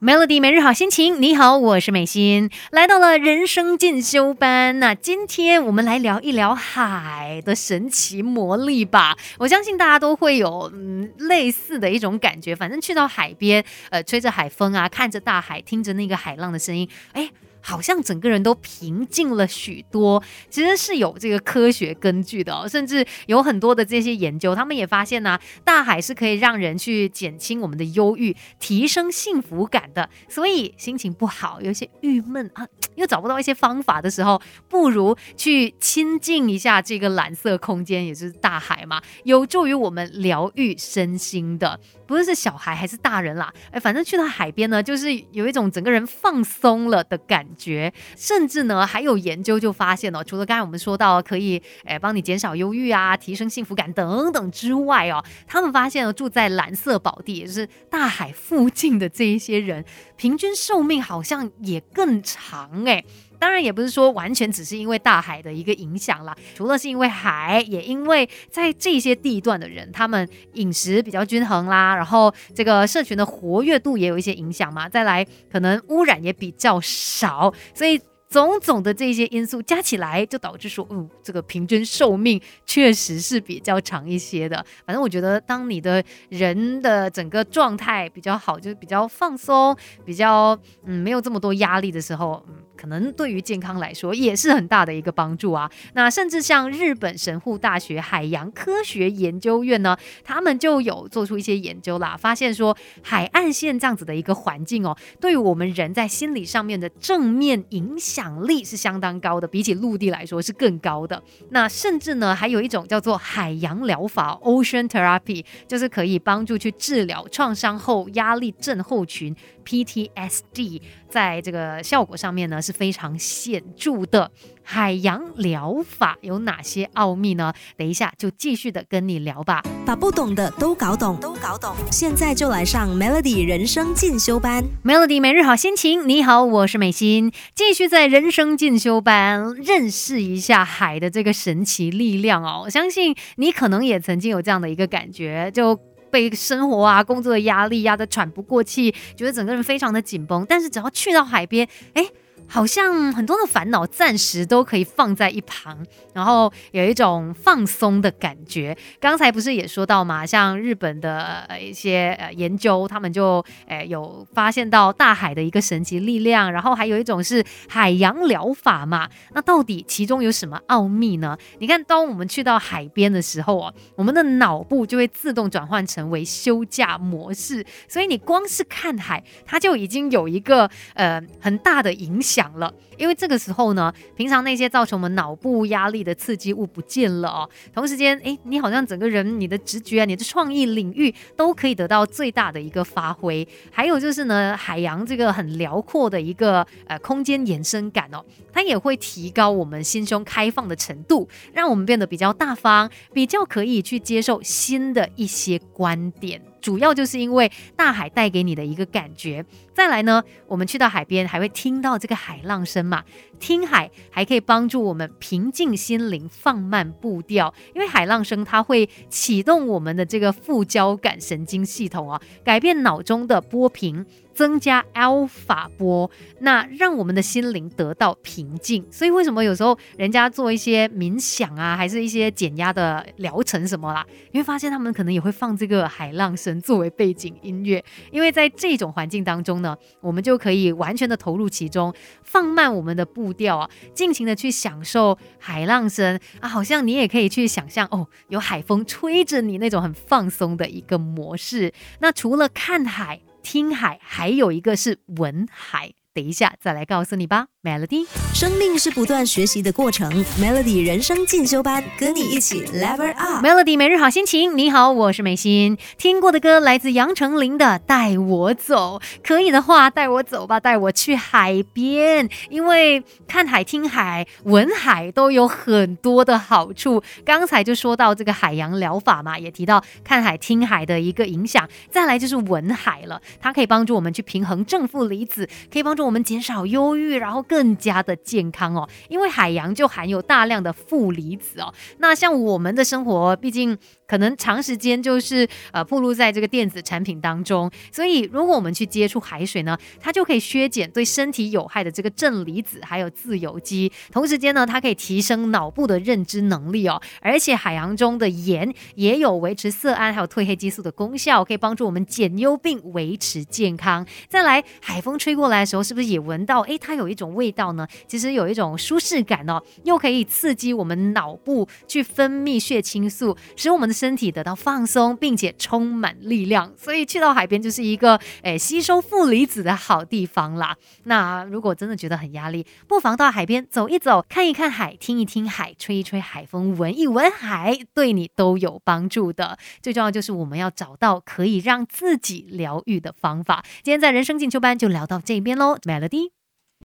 Melody 每日好心情，你好，我是美心，来到了人生进修班。那今天我们来聊一聊海的神奇魔力吧。我相信大家都会有嗯类似的一种感觉，反正去到海边，呃，吹着海风啊，看着大海，听着那个海浪的声音，哎。好像整个人都平静了许多，其实是有这个科学根据的哦，甚至有很多的这些研究，他们也发现呢，大海是可以让人去减轻我们的忧郁，提升幸福感的。所以心情不好，有些郁闷啊，又找不到一些方法的时候，不如去亲近一下这个蓝色空间，也就是大海嘛，有助于我们疗愈身心的。不论是小孩还是大人啦，哎，反正去到海边呢，就是有一种整个人放松了的感觉。甚至呢，还有研究就发现哦，除了刚才我们说到可以诶帮你减少忧郁啊、提升幸福感等等之外哦，他们发现了住在蓝色宝地，也就是大海附近的这一些人，平均寿命好像也更长诶。当然也不是说完全只是因为大海的一个影响啦，除了是因为海，也因为在这些地段的人，他们饮食比较均衡啦，然后这个社群的活跃度也有一些影响嘛。再来，可能污染也比较少，所以。种种的这些因素加起来，就导致说，嗯，这个平均寿命确实是比较长一些的。反正我觉得，当你的人的整个状态比较好，就是比较放松，比较嗯没有这么多压力的时候，嗯，可能对于健康来说也是很大的一个帮助啊。那甚至像日本神户大学海洋科学研究院呢，他们就有做出一些研究啦，发现说海岸线这样子的一个环境哦，对于我们人在心理上面的正面影响。力是相当高的，比起陆地来说是更高的。那甚至呢，还有一种叫做海洋疗法 （Ocean Therapy），就是可以帮助去治疗创伤后压力症候群 （PTSD）。在这个效果上面呢是非常显著的。海洋疗法有哪些奥秘呢？等一下就继续的跟你聊吧。把不懂的都搞懂，都搞懂。现在就来上 Melody 人生进修班。Melody 每日好心情，你好，我是美心，继续在人生进修班认识一下海的这个神奇力量哦。我相信你可能也曾经有这样的一个感觉，就。被生活啊、工作的压力压得喘不过气，觉得整个人非常的紧绷。但是只要去到海边，哎。好像很多的烦恼暂时都可以放在一旁，然后有一种放松的感觉。刚才不是也说到嘛，像日本的一些呃研究，他们就诶有发现到大海的一个神奇力量，然后还有一种是海洋疗法嘛。那到底其中有什么奥秘呢？你看，当我们去到海边的时候啊，我们的脑部就会自动转换成为休假模式，所以你光是看海，它就已经有一个呃很大的影响。讲了，因为这个时候呢，平常那些造成我们脑部压力的刺激物不见了哦，同时间，哎，你好像整个人，你的直觉啊，你的创意领域都可以得到最大的一个发挥。还有就是呢，海洋这个很辽阔的一个呃空间延伸感哦，它也会提高我们心胸开放的程度，让我们变得比较大方，比较可以去接受新的一些观点。主要就是因为大海带给你的一个感觉。再来呢，我们去到海边还会听到这个海浪声嘛？听海还可以帮助我们平静心灵，放慢步调。因为海浪声它会启动我们的这个副交感神经系统啊，改变脑中的波频。增加 alpha 波，那让我们的心灵得到平静。所以为什么有时候人家做一些冥想啊，还是一些减压的疗程什么啦，你会发现他们可能也会放这个海浪声作为背景音乐。因为在这种环境当中呢，我们就可以完全的投入其中，放慢我们的步调啊，尽情的去享受海浪声啊，好像你也可以去想象哦，有海风吹着你那种很放松的一个模式。那除了看海。听海，还有一个是文海。等一下再来告诉你吧。Melody，生命是不断学习的过程。Melody 人生进修班，跟你一起 Level Up。Melody 每日好心情，你好，我是美心。听过的歌来自杨丞琳的《带我走》，可以的话带我走吧，带我去海边，因为看海、听海、闻海都有很多的好处。刚才就说到这个海洋疗法嘛，也提到看海、听海的一个影响。再来就是闻海了，它可以帮助我们去平衡正负离子，可以帮助助我们减少忧郁，然后更加的健康哦。因为海洋就含有大量的负离子哦。那像我们的生活，毕竟。可能长时间就是呃暴露在这个电子产品当中，所以如果我们去接触海水呢，它就可以削减对身体有害的这个正离子还有自由基，同时间呢，它可以提升脑部的认知能力哦。而且海洋中的盐也有维持色胺还有褪黑激素的功效，可以帮助我们减忧病、维持健康。再来，海风吹过来的时候是，是不是也闻到？诶，它有一种味道呢？其实有一种舒适感哦，又可以刺激我们脑部去分泌血清素，使我们的。身体得到放松，并且充满力量，所以去到海边就是一个诶吸收负离子的好地方啦。那如果真的觉得很压力，不妨到海边走一走，看一看海，听一听海，吹一吹海风，闻一闻海，对你都有帮助的。最重要就是我们要找到可以让自己疗愈的方法。今天在人生进修班就聊到这边喽，Melody。